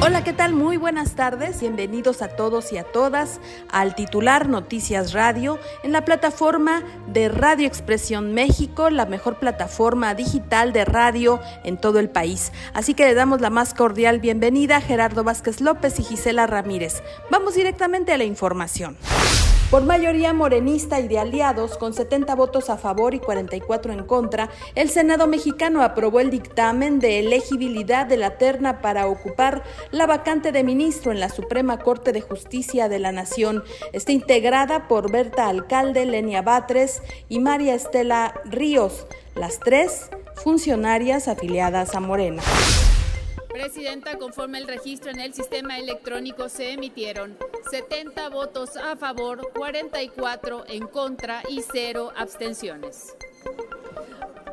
Hola, ¿qué tal? Muy buenas tardes. Bienvenidos a todos y a todas al titular Noticias Radio en la plataforma de Radio Expresión México, la mejor plataforma digital de radio en todo el país. Así que le damos la más cordial bienvenida a Gerardo Vázquez López y Gisela Ramírez. Vamos directamente a la información. Por mayoría morenista y de aliados, con 70 votos a favor y 44 en contra, el Senado mexicano aprobó el dictamen de elegibilidad de la terna para ocupar la vacante de ministro en la Suprema Corte de Justicia de la Nación. Está integrada por Berta Alcalde, Lenia Batres y María Estela Ríos, las tres funcionarias afiliadas a Morena. Presidenta, conforme el registro en el sistema electrónico se emitieron 70 votos a favor, 44 en contra y 0 abstenciones.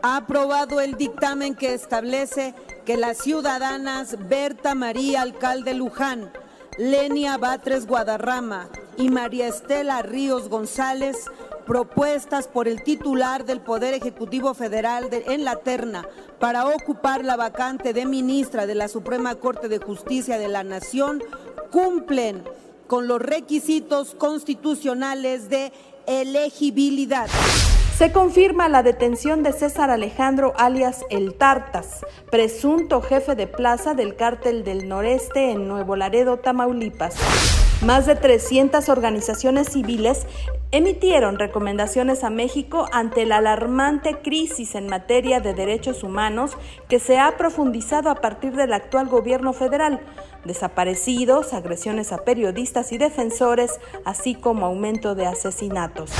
Ha aprobado el dictamen que establece que las ciudadanas Berta María Alcalde Luján, Lenia Batres Guadarrama y María Estela Ríos González propuestas por el titular del Poder Ejecutivo Federal en la terna para ocupar la vacante de ministra de la Suprema Corte de Justicia de la Nación cumplen con los requisitos constitucionales de elegibilidad. Se confirma la detención de César Alejandro alias El Tartas, presunto jefe de plaza del cártel del noreste en Nuevo Laredo, Tamaulipas. Más de 300 organizaciones civiles emitieron recomendaciones a México ante la alarmante crisis en materia de derechos humanos que se ha profundizado a partir del actual gobierno federal, desaparecidos, agresiones a periodistas y defensores, así como aumento de asesinatos.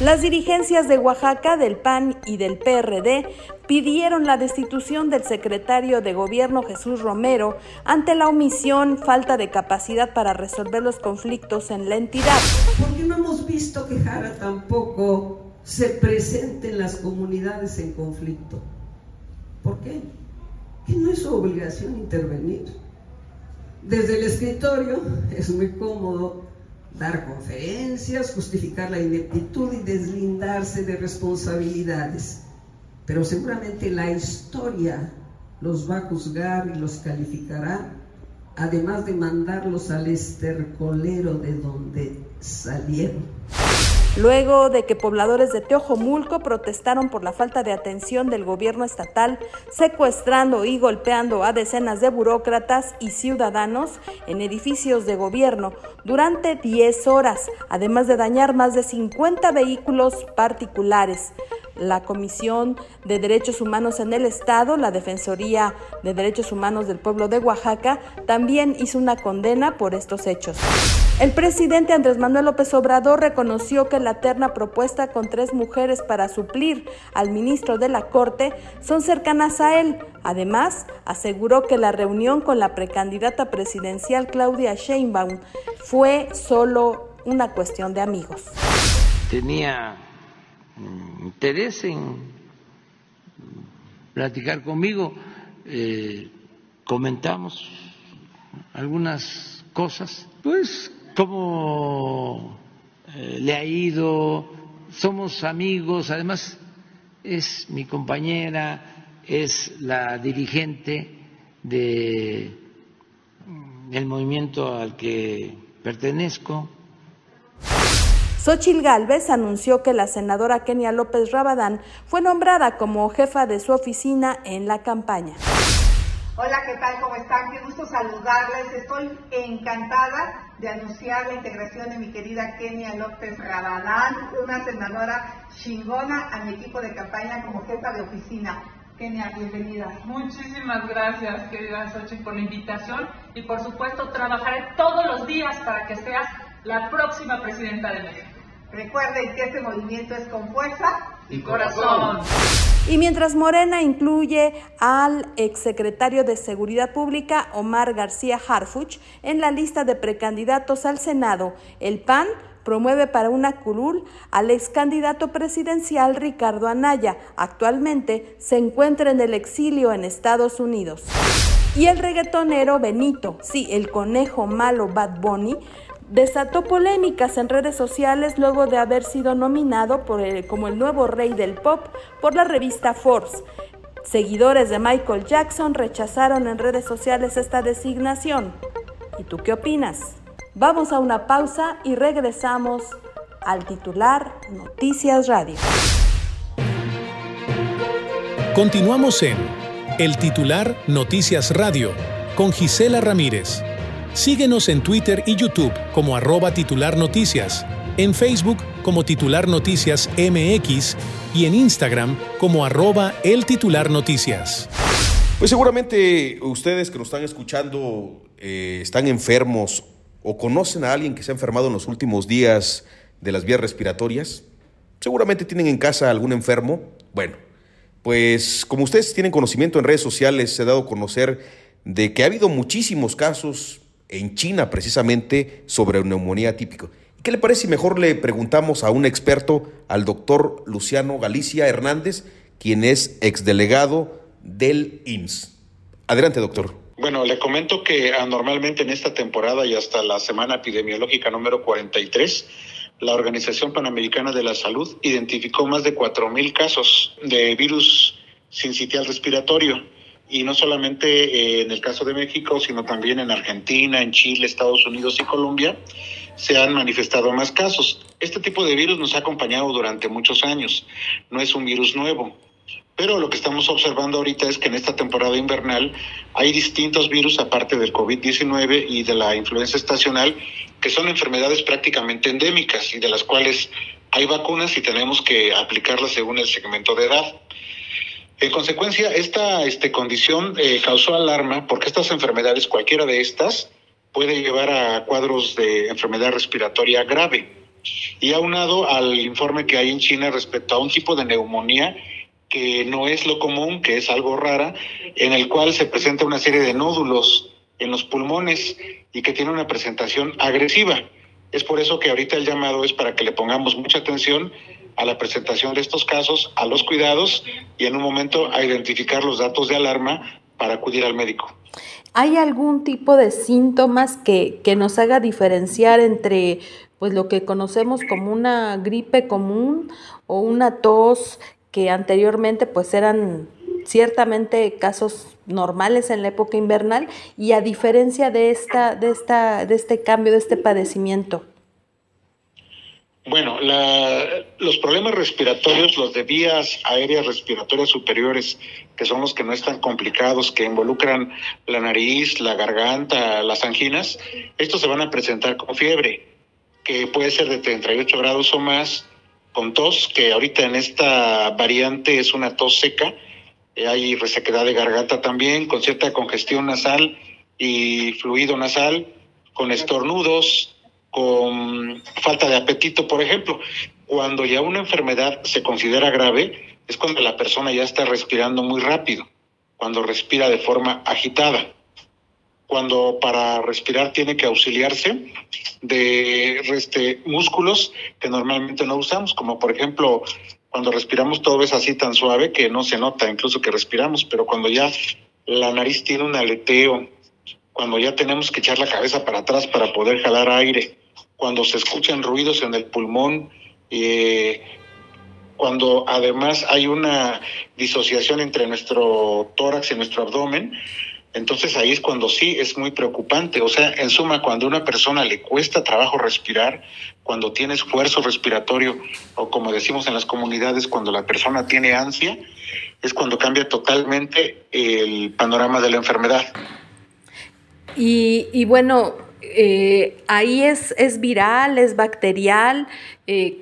Las dirigencias de Oaxaca, del PAN y del PRD pidieron la destitución del secretario de Gobierno Jesús Romero ante la omisión, falta de capacidad para resolver los conflictos en la entidad. No hemos visto que Jara tampoco se presente en las comunidades en conflicto. ¿Por qué? Que no es su obligación intervenir. Desde el escritorio es muy cómodo dar conferencias, justificar la ineptitud y deslindarse de responsabilidades. Pero seguramente la historia los va a juzgar y los calificará, además de mandarlos al estercolero de donde salieron. Luego de que pobladores de Teojomulco protestaron por la falta de atención del gobierno estatal, secuestrando y golpeando a decenas de burócratas y ciudadanos en edificios de gobierno durante 10 horas, además de dañar más de 50 vehículos particulares la Comisión de Derechos Humanos en el Estado, la Defensoría de Derechos Humanos del Pueblo de Oaxaca, también hizo una condena por estos hechos. El presidente Andrés Manuel López Obrador reconoció que la terna propuesta con tres mujeres para suplir al ministro de la Corte son cercanas a él. Además, aseguró que la reunión con la precandidata presidencial Claudia Sheinbaum fue solo una cuestión de amigos. Tenía interés en platicar conmigo, eh, comentamos algunas cosas, pues cómo eh, le ha ido, somos amigos, además es mi compañera, es la dirigente de el movimiento al que pertenezco, Xochil Gálvez anunció que la senadora Kenia López Rabadán fue nombrada como jefa de su oficina en la campaña. Hola, ¿qué tal? ¿Cómo están? Qué gusto saludarles. Estoy encantada de anunciar la integración de mi querida Kenia López Rabadán, una senadora chingona a mi equipo de campaña como jefa de oficina. Kenia, bienvenida. Muchísimas gracias, querida Xochitl, por la invitación y por supuesto trabajaré todos los días para que seas la próxima presidenta de México. Recuerden que este movimiento es con fuerza y corazón. Y mientras Morena incluye al exsecretario de Seguridad Pública Omar García Harfuch en la lista de precandidatos al Senado, el PAN promueve para una curul al ex candidato presidencial Ricardo Anaya. Actualmente se encuentra en el exilio en Estados Unidos. Y el reggaetonero Benito, sí, el conejo malo Bad Bunny, desató polémicas en redes sociales luego de haber sido nominado por como el nuevo rey del pop por la revista Forbes. Seguidores de Michael Jackson rechazaron en redes sociales esta designación. ¿Y tú qué opinas? Vamos a una pausa y regresamos al titular Noticias Radio. Continuamos en El titular Noticias Radio con Gisela Ramírez. Síguenos en Twitter y YouTube como arroba titular noticias, en Facebook como titular noticias MX y en Instagram como arroba el titular noticias. Pues seguramente ustedes que nos están escuchando eh, están enfermos o conocen a alguien que se ha enfermado en los últimos días de las vías respiratorias. Seguramente tienen en casa algún enfermo. Bueno, pues como ustedes tienen conocimiento en redes sociales, se ha dado a conocer de que ha habido muchísimos casos en China precisamente sobre neumonía típica. ¿Qué le parece si mejor le preguntamos a un experto, al doctor Luciano Galicia Hernández, quien es exdelegado del IMSS? Adelante, doctor. Bueno, le comento que anormalmente en esta temporada y hasta la semana epidemiológica número 43, la Organización Panamericana de la Salud identificó más de 4.000 casos de virus sincitial respiratorio y no solamente eh, en el caso de México, sino también en Argentina, en Chile, Estados Unidos y Colombia, se han manifestado más casos. Este tipo de virus nos ha acompañado durante muchos años, no es un virus nuevo. Pero lo que estamos observando ahorita es que en esta temporada invernal hay distintos virus, aparte del COVID-19 y de la influenza estacional, que son enfermedades prácticamente endémicas y de las cuales hay vacunas y tenemos que aplicarlas según el segmento de edad. En consecuencia, esta este, condición eh, causó alarma porque estas enfermedades, cualquiera de estas, puede llevar a cuadros de enfermedad respiratoria grave. Y aunado al informe que hay en China respecto a un tipo de neumonía que no es lo común, que es algo rara, en el cual se presenta una serie de nódulos en los pulmones y que tiene una presentación agresiva. Es por eso que ahorita el llamado es para que le pongamos mucha atención a la presentación de estos casos, a los cuidados y en un momento a identificar los datos de alarma para acudir al médico. ¿Hay algún tipo de síntomas que, que nos haga diferenciar entre pues lo que conocemos como una gripe común o una tos que anteriormente pues eran ciertamente casos normales en la época invernal y a diferencia de esta de esta de este cambio de este padecimiento? Bueno, los problemas respiratorios, los de vías aéreas respiratorias superiores, que son los que no están complicados, que involucran la nariz, la garganta, las anginas, estos se van a presentar con fiebre, que puede ser de 38 grados o más, con tos, que ahorita en esta variante es una tos seca, eh, hay resequedad de garganta también, con cierta congestión nasal y fluido nasal, con estornudos, con falta de apetito, por ejemplo. Cuando ya una enfermedad se considera grave, es cuando la persona ya está respirando muy rápido, cuando respira de forma agitada, cuando para respirar tiene que auxiliarse de este, músculos que normalmente no usamos, como por ejemplo cuando respiramos todo es así tan suave que no se nota incluso que respiramos, pero cuando ya la nariz tiene un aleteo, cuando ya tenemos que echar la cabeza para atrás para poder jalar aire, cuando se escuchan ruidos en el pulmón, eh, cuando además hay una disociación entre nuestro tórax y nuestro abdomen, entonces ahí es cuando sí es muy preocupante. O sea, en suma, cuando a una persona le cuesta trabajo respirar, cuando tiene esfuerzo respiratorio, o como decimos en las comunidades, cuando la persona tiene ansia, es cuando cambia totalmente el panorama de la enfermedad. Y, y bueno, eh, ahí es, es viral, es bacterial. Eh,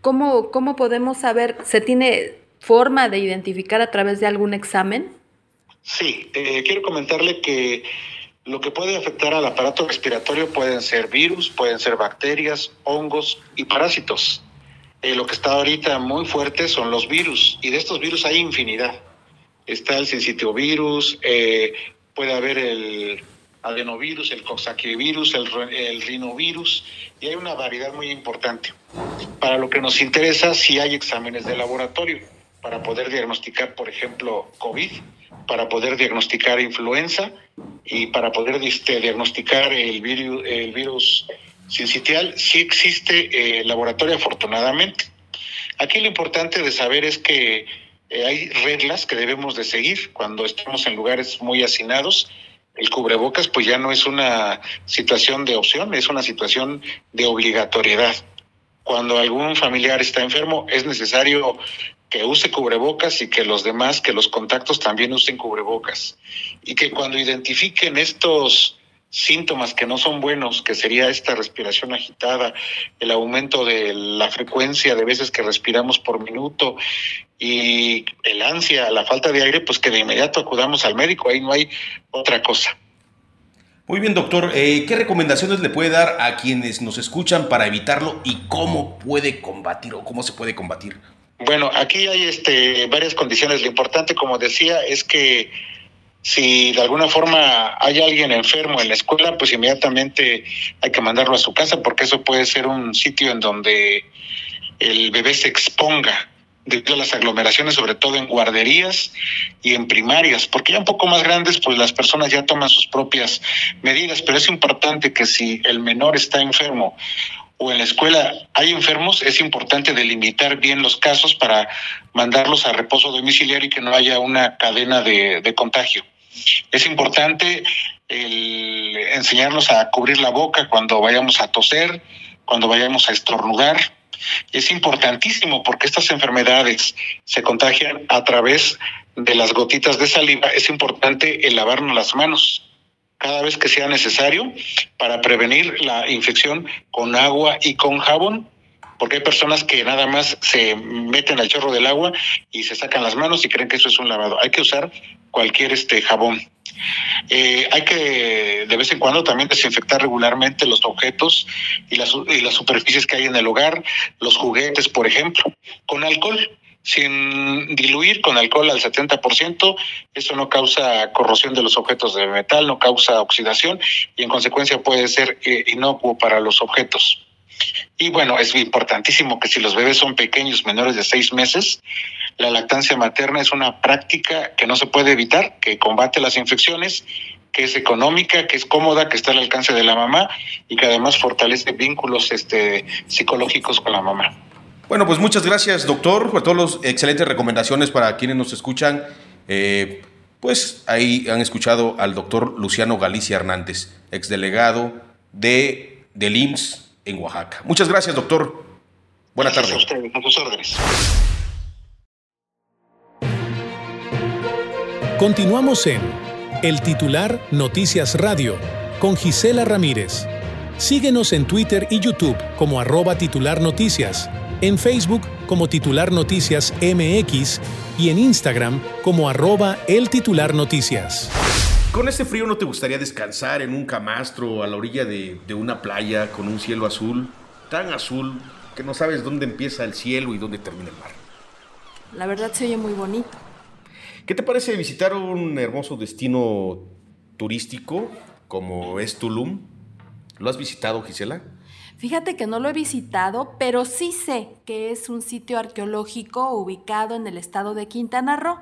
¿cómo, ¿Cómo podemos saber? ¿Se tiene forma de identificar a través de algún examen? Sí, eh, quiero comentarle que lo que puede afectar al aparato respiratorio pueden ser virus, pueden ser bacterias, hongos y parásitos. Lo que está ahorita muy fuerte son los virus y de estos virus hay infinidad. Está el sincitiovirus, eh, puede haber el adenovirus, el coxsackievirus, el, el rinovirus, y hay una variedad muy importante. Para lo que nos interesa, si hay exámenes de laboratorio para poder diagnosticar, por ejemplo, COVID, para poder diagnosticar influenza y para poder este, diagnosticar el virus, el virus sincitial, sí existe eh, laboratorio afortunadamente. Aquí lo importante de saber es que eh, hay reglas que debemos de seguir cuando estamos en lugares muy hacinados. El cubrebocas pues ya no es una situación de opción, es una situación de obligatoriedad. Cuando algún familiar está enfermo es necesario que use cubrebocas y que los demás, que los contactos también usen cubrebocas. Y que cuando identifiquen estos síntomas que no son buenos, que sería esta respiración agitada, el aumento de la frecuencia de veces que respiramos por minuto y el ansia, la falta de aire, pues que de inmediato acudamos al médico, ahí no hay otra cosa. Muy bien, doctor. Eh, ¿Qué recomendaciones le puede dar a quienes nos escuchan para evitarlo y cómo puede combatir o cómo se puede combatir? Bueno, aquí hay este, varias condiciones. Lo importante, como decía, es que si de alguna forma hay alguien enfermo en la escuela, pues inmediatamente hay que mandarlo a su casa porque eso puede ser un sitio en donde el bebé se exponga debido a las aglomeraciones, sobre todo en guarderías y en primarias, porque ya un poco más grandes, pues las personas ya toman sus propias medidas, pero es importante que si el menor está enfermo o en la escuela hay enfermos, es importante delimitar bien los casos para mandarlos a reposo domiciliario y que no haya una cadena de, de contagio. Es importante el enseñarnos a cubrir la boca cuando vayamos a toser, cuando vayamos a estornudar. Es importantísimo porque estas enfermedades se contagian a través de las gotitas de saliva. Es importante el lavarnos las manos cada vez que sea necesario para prevenir la infección con agua y con jabón porque hay personas que nada más se meten al chorro del agua y se sacan las manos y creen que eso es un lavado. Hay que usar cualquier este jabón. Eh, hay que de vez en cuando también desinfectar regularmente los objetos y las, y las superficies que hay en el hogar, los juguetes, por ejemplo, con alcohol sin diluir con alcohol al 70%, eso no causa corrosión de los objetos de metal, no causa oxidación y en consecuencia puede ser eh, inocuo para los objetos. Y bueno, es importantísimo que si los bebés son pequeños, menores de seis meses, la lactancia materna es una práctica que no se puede evitar, que combate las infecciones, que es económica, que es cómoda, que está al alcance de la mamá y que además fortalece vínculos este, psicológicos con la mamá. Bueno, pues muchas gracias, doctor, por todas las excelentes recomendaciones para quienes nos escuchan. Eh, pues ahí han escuchado al doctor Luciano Galicia Hernández, exdelegado de, del IMSS en Oaxaca. Muchas gracias, doctor. Buenas tardes. A ustedes, a sus órdenes. Continuamos en El Titular Noticias Radio con Gisela Ramírez. Síguenos en Twitter y YouTube como arroba titular noticias, en Facebook como titular noticias MX y en Instagram como arroba el titular noticias. ¿Con este frío no te gustaría descansar en un camastro a la orilla de, una playa con un cielo azul? Tan azul que no sabes dónde empieza el cielo y dónde termina el mar. La verdad se oye muy bonito. ¿Qué te parece visitar un hermoso destino turístico como es Tulum? ¿Lo has visitado, Gisela? Fíjate que no lo he visitado, pero sí sé que es un sitio arqueológico ubicado en el estado de Quintana Roo.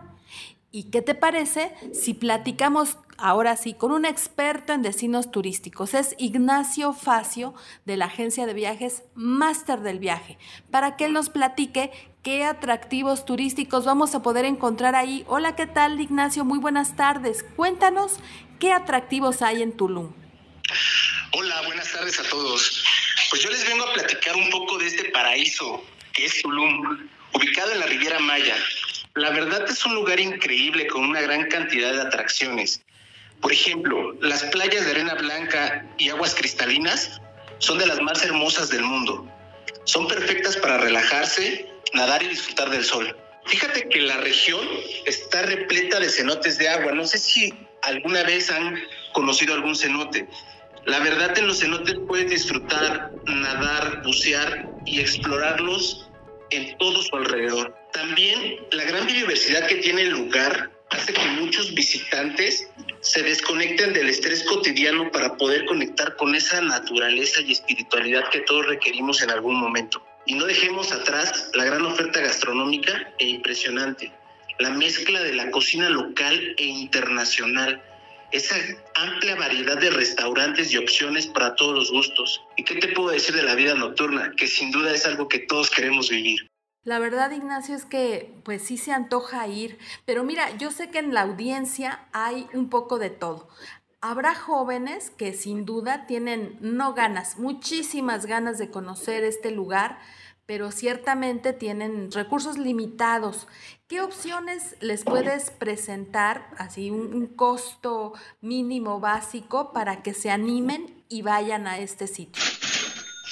¿Y qué te parece si platicamos ahora sí con un experto en destinos turísticos? Es Ignacio Facio de la agencia de viajes Máster del Viaje, para que él nos platique qué atractivos turísticos vamos a poder encontrar ahí. Hola, ¿qué tal Ignacio? Muy buenas tardes. Cuéntanos qué atractivos hay en Tulum. Hola, buenas tardes a todos. Pues yo les vengo a platicar un poco de este paraíso que es Tulum, ubicado en la Riviera Maya la verdad es un lugar increíble con una gran cantidad de atracciones. Por ejemplo, las playas de arena blanca y aguas cristalinas son de las más hermosas del mundo. Son perfectas para relajarse, nadar y disfrutar del sol. Fíjate que la región está repleta de cenotes de agua. No sé si alguna vez han conocido algún cenote. La verdad en los cenotes puedes disfrutar, nadar, bucear y explorarlos en todo su alrededor. También la gran biodiversidad que tiene el lugar hace que muchos visitantes se desconecten del estrés cotidiano para poder conectar con esa naturaleza y espiritualidad que todos requerimos en algún momento. Y no dejemos atrás la gran oferta gastronómica e impresionante, la mezcla de la cocina local e internacional, esa amplia variedad de restaurantes y opciones para todos los gustos. ¿Y qué te puedo decir de la vida nocturna? Que sin duda es algo que todos queremos vivir. La verdad, Ignacio, es que pues sí se antoja ir, pero mira, yo sé que en la audiencia hay un poco de todo. Habrá jóvenes que sin duda tienen no ganas, muchísimas ganas de conocer este lugar, pero ciertamente tienen recursos limitados. ¿Qué opciones les puedes presentar, así un, un, costo mínimo básico para que se animen y vayan a este sitio?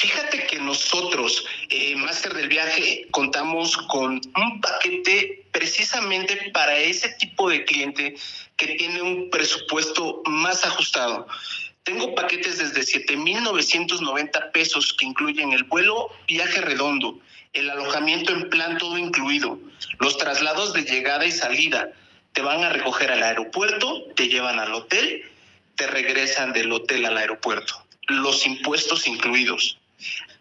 Fíjate que nosotros, eh, Máster del Viaje, contamos con un paquete precisamente para ese tipo de cliente que tiene un presupuesto más ajustado. Tengo paquetes desde 7,990 pesos que incluyen el vuelo, viaje redondo, el alojamiento en plan todo incluido, los traslados de llegada y salida. Te van a recoger al aeropuerto, te llevan al hotel, te regresan del hotel al aeropuerto. Los impuestos incluidos.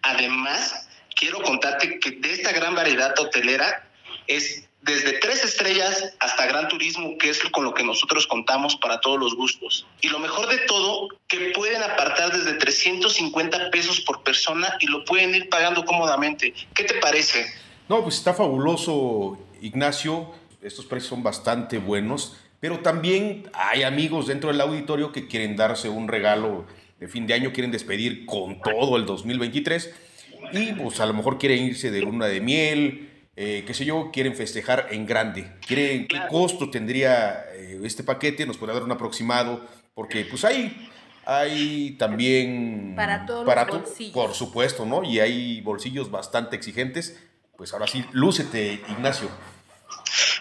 Además, quiero contarte que de esta gran variedad hotelera es desde tres estrellas hasta gran turismo, que es con lo que nosotros contamos para todos los gustos. Y lo mejor de todo, que pueden apartar desde 350 pesos por persona y lo pueden ir pagando cómodamente. ¿Qué te parece? No, pues está fabuloso, Ignacio. Estos precios son bastante buenos, pero también hay amigos dentro del auditorio que quieren darse un regalo de fin de año, quieren despedir con todo el 2023 y pues a lo mejor quieren irse de luna de miel, eh, qué sé yo, quieren festejar en grande. Quieren, ¿Qué costo tendría eh, este paquete? Nos puede dar un aproximado, porque pues hay, hay también... Para todos los bolsillos. Por supuesto, ¿no? Y hay bolsillos bastante exigentes. Pues ahora sí, lúcete, Ignacio.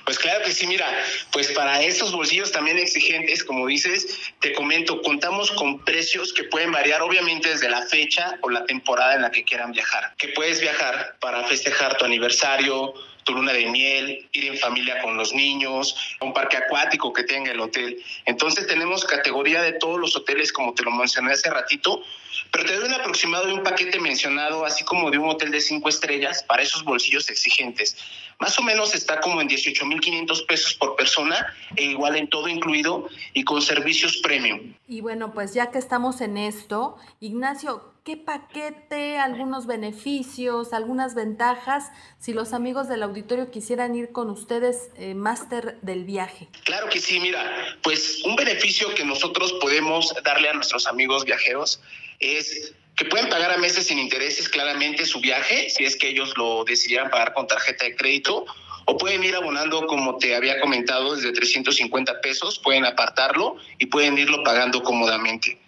Pues claro que sí, mira, pues para esos bolsillos también exigentes, como dices, te comento, contamos con precios que pueden variar obviamente desde la fecha o la temporada en la que quieran viajar. Que puedes viajar para festejar tu aniversario, tu luna de miel, ir en familia con los niños, un parque acuático que tenga el hotel. Entonces tenemos categoría de todos los hoteles, como te lo mencioné hace ratito, pero te doy un aproximado de un paquete mencionado, así como de un hotel de cinco estrellas para esos bolsillos exigentes. Más o menos está como en 18.500 pesos por persona, e igual en todo incluido y con servicios premium. Y bueno, pues ya que estamos en esto, Ignacio, ¿qué paquete, algunos beneficios, algunas ventajas si los amigos del auditorio quisieran ir con ustedes, eh, máster del viaje? Claro que sí, mira, pues un beneficio que nosotros podemos darle a nuestros amigos viajeros es que pueden pagar a meses sin intereses claramente su viaje, si es que ellos lo decidieran pagar con tarjeta de crédito, o pueden ir abonando, como te había comentado, desde 350 pesos, pueden apartarlo y pueden irlo pagando cómodamente.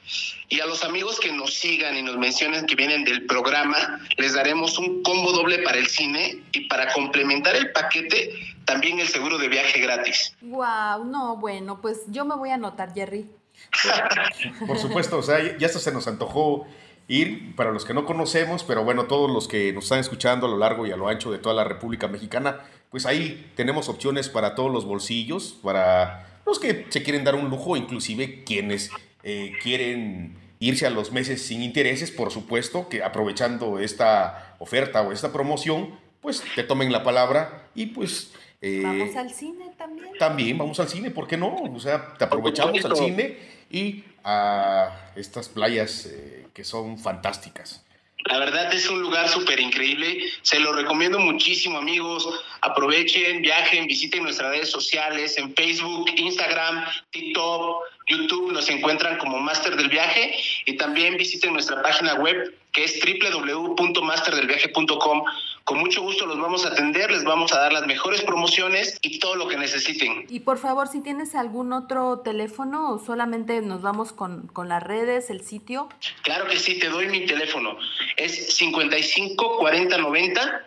Y a los amigos que nos sigan y nos mencionen que vienen del programa, les daremos un combo doble para el cine y para complementar el paquete, también el seguro de viaje gratis. Wow, no, bueno, pues yo me voy a anotar, Jerry. Por supuesto, o sea, ya hasta se nos antojó ir para los que no conocemos, pero bueno, todos los que nos están escuchando a lo largo y a lo ancho de toda la República Mexicana, pues ahí tenemos opciones para todos los bolsillos, para los que se quieren dar un lujo, inclusive quienes eh, quieren irse a los meses sin intereses, por supuesto, que aprovechando esta oferta o esta promoción, pues te tomen la palabra y pues... Eh, vamos al cine también. También vamos al cine, ¿por qué no? O sea, te aprovechamos al cine y a estas playas eh, que son fantásticas. La verdad es un lugar súper increíble. Se lo recomiendo muchísimo, amigos. Aprovechen, viajen, visiten nuestras redes sociales en Facebook, Instagram, TikTok, YouTube. Nos encuentran como Máster del Viaje y también visiten nuestra página web que es www.masterdelviaje.com. Con mucho gusto los vamos a atender, les vamos a dar las mejores promociones y todo lo que necesiten. Y por favor, si tienes algún otro teléfono o solamente nos vamos con, con las redes, el sitio. Claro que sí, te doy mi teléfono. Es 55 40 90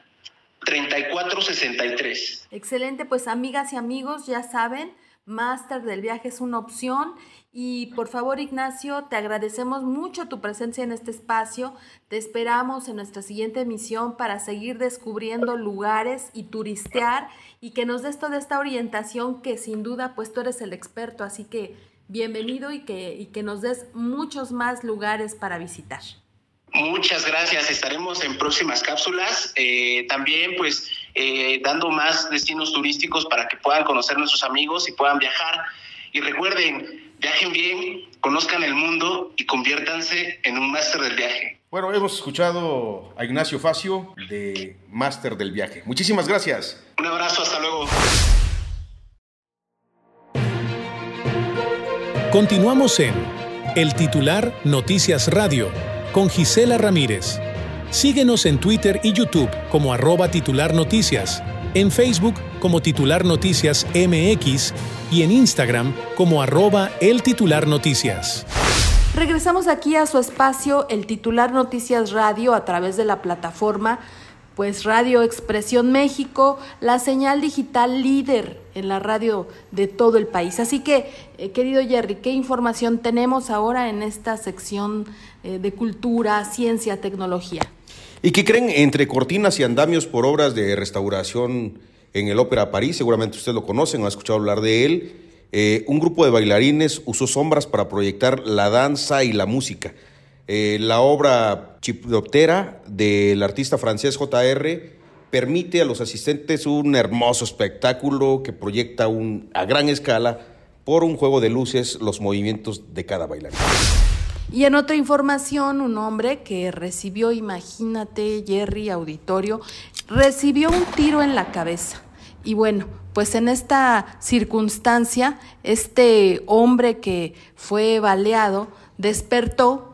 34 63. Excelente, pues amigas y amigos, ya saben, Máster del Viaje es una opción y por favor, Ignacio, te agradecemos mucho tu presencia en este espacio. Te esperamos en nuestra siguiente emisión para seguir descubriendo lugares y turistear y que nos des toda esta orientación que sin duda, pues tú eres el experto, así que bienvenido y que, y que nos des muchos más lugares para visitar. Muchas gracias. Estaremos en próximas cápsulas. Eh, también, pues, eh, dando más destinos turísticos para que puedan conocer nuestros amigos y puedan viajar. Y recuerden, viajen bien, conozcan el mundo y conviértanse en un máster del viaje. Bueno, hemos escuchado a Ignacio Facio de Máster del Viaje. Muchísimas gracias. Un abrazo, hasta luego. Continuamos en El Titular Noticias Radio con Gisela Ramírez. Síguenos en Twitter y YouTube como arroba titular noticias, en Facebook como titular noticias MX y en Instagram como arroba el titular noticias. Regresamos aquí a su espacio El titular Noticias Radio a través de la plataforma pues Radio Expresión México, la señal digital líder en la radio de todo el país. Así que, eh, querido Jerry, ¿qué información tenemos ahora en esta sección eh, de cultura, ciencia, tecnología? ¿Y qué creen entre cortinas y andamios por obras de restauración en el Ópera París? Seguramente ustedes lo conocen, han escuchado hablar de él. Eh, un grupo de bailarines usó sombras para proyectar la danza y la música. Eh, la obra Chipdoptera del artista francés JR permite a los asistentes un hermoso espectáculo que proyecta a gran escala por un juego de luces los movimientos de cada bailarín. Y en otra información, un hombre que recibió, imagínate, Jerry Auditorio, recibió un tiro en la cabeza. Y bueno, pues en esta circunstancia, este hombre que fue baleado despertó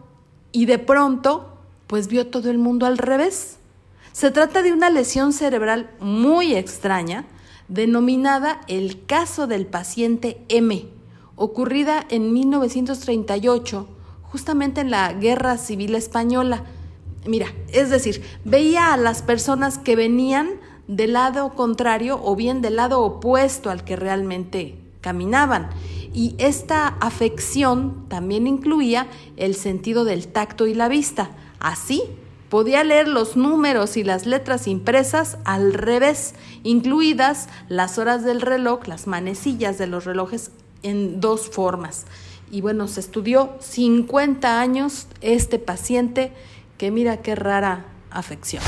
y de pronto, pues vio todo el mundo al revés. Se trata de una lesión cerebral muy extraña, denominada el caso del paciente M, ocurrida en 1938, justamente en la Guerra Civil Española. Mira, es decir, veía a las personas que venían del lado contrario o bien del lado opuesto al que realmente caminaban. Y esta afección también incluía el sentido del tacto y la vista. Así, podía leer los números y las letras impresas al revés, incluidas las horas del reloj, las manecillas de los relojes en dos formas. Y bueno, se estudió 50 años este paciente, que mira qué rara afección.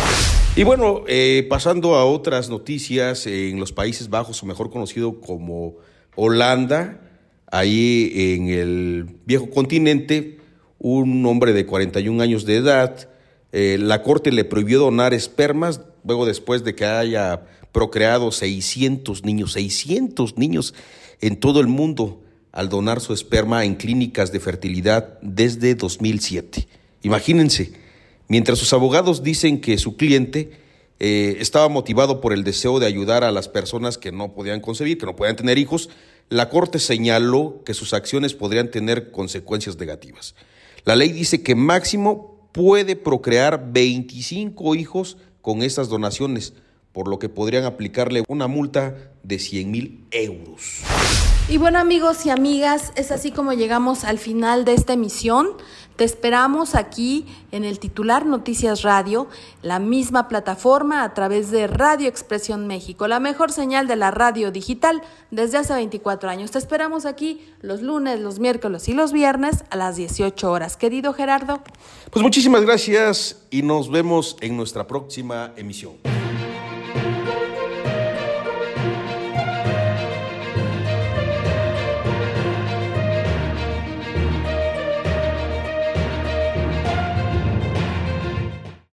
Y bueno, eh, pasando a otras noticias, en los Países Bajos, o mejor conocido como Holanda, ahí en el viejo continente, un hombre de 41 años de edad, eh, la corte le prohibió donar espermas, luego después de que haya procreado 600 niños, 600 niños en todo el mundo al donar su esperma en clínicas de fertilidad desde 2007. Imagínense, mientras sus abogados dicen que su cliente eh, estaba motivado por el deseo de ayudar a las personas que no podían concebir, que no podían tener hijos, la Corte señaló que sus acciones podrían tener consecuencias negativas. La ley dice que máximo puede procrear 25 hijos con estas donaciones, por lo que podrían aplicarle una multa de 100 mil euros. Y bueno amigos y amigas, es así como llegamos al final de esta emisión. Te esperamos aquí en el titular Noticias Radio, la misma plataforma a través de Radio Expresión México, la mejor señal de la radio digital desde hace 24 años. Te esperamos aquí los lunes, los miércoles y los viernes a las 18 horas. Querido Gerardo. Pues muchísimas gracias y nos vemos en nuestra próxima emisión.